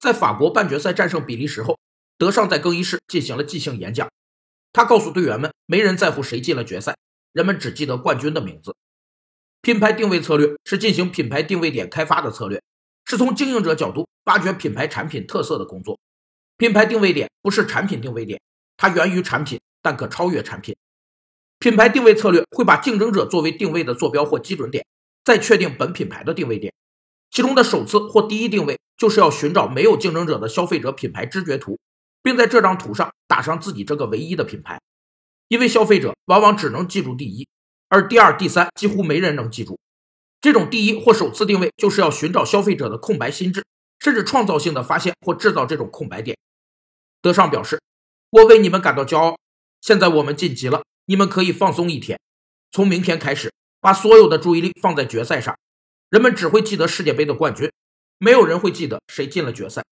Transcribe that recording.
在法国半决赛战胜比利时后，德尚在更衣室进行了即兴演讲。他告诉队员们，没人在乎谁进了决赛，人们只记得冠军的名字。品牌定位策略是进行品牌定位点开发的策略，是从经营者角度挖掘品牌产品特色的工作。品牌定位点不是产品定位点，它源于产品，但可超越产品。品牌定位策略会把竞争者作为定位的坐标或基准点，再确定本品牌的定位点。其中的首次或第一定位，就是要寻找没有竞争者的消费者品牌知觉图，并在这张图上打上自己这个唯一的品牌。因为消费者往往只能记住第一，而第二、第三几乎没人能记住。这种第一或首次定位，就是要寻找消费者的空白心智，甚至创造性的发现或制造这种空白点。德尚表示：“我为你们感到骄傲。现在我们晋级了。”你们可以放松一天，从明天开始，把所有的注意力放在决赛上。人们只会记得世界杯的冠军，没有人会记得谁进了决赛。